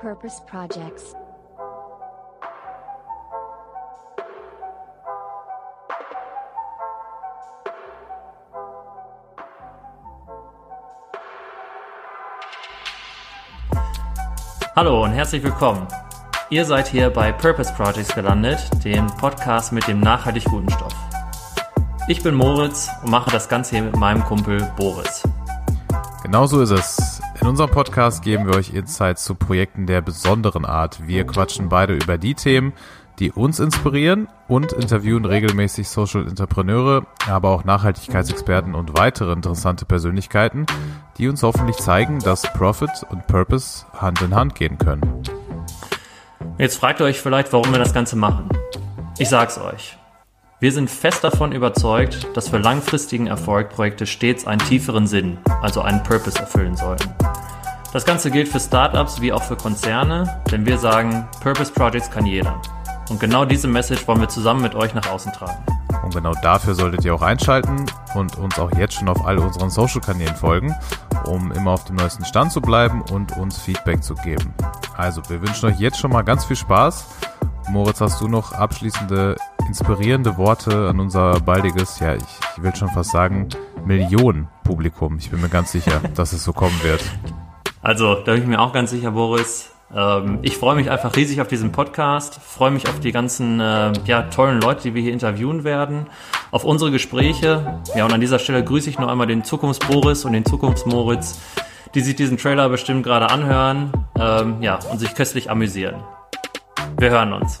Purpose Projects. Hallo und herzlich willkommen. Ihr seid hier bei Purpose Projects gelandet, dem Podcast mit dem nachhaltig guten Stoff. Ich bin Moritz und mache das Ganze hier mit meinem Kumpel Boris. Genau so ist es. In unserem Podcast geben wir euch Insights zu Projekten der besonderen Art. Wir quatschen beide über die Themen, die uns inspirieren und interviewen regelmäßig Social Entrepreneure, aber auch Nachhaltigkeitsexperten und weitere interessante Persönlichkeiten, die uns hoffentlich zeigen, dass Profit und Purpose Hand in Hand gehen können. Jetzt fragt ihr euch vielleicht, warum wir das Ganze machen. Ich sag's euch. Wir sind fest davon überzeugt, dass für langfristigen Erfolg Projekte stets einen tieferen Sinn, also einen Purpose erfüllen sollten. Das Ganze gilt für Startups wie auch für Konzerne, denn wir sagen, Purpose Projects kann jeder. Und genau diese Message wollen wir zusammen mit euch nach außen tragen. Und genau dafür solltet ihr auch einschalten und uns auch jetzt schon auf all unseren Social-Kanälen folgen, um immer auf dem neuesten Stand zu bleiben und uns Feedback zu geben. Also, wir wünschen euch jetzt schon mal ganz viel Spaß. Moritz, hast du noch abschließende inspirierende Worte an unser baldiges, ja, ich, ich will schon fast sagen, Millionen-Publikum. Ich bin mir ganz sicher, dass es so kommen wird. Also, da bin ich mir auch ganz sicher, Boris. Ähm, ich freue mich einfach riesig auf diesen Podcast, freue mich auf die ganzen äh, ja, tollen Leute, die wir hier interviewen werden, auf unsere Gespräche. Ja, und an dieser Stelle grüße ich noch einmal den Zukunfts-Boris und den Zukunfts-Moritz, die sich diesen Trailer bestimmt gerade anhören ähm, ja, und sich köstlich amüsieren. Wir hören uns.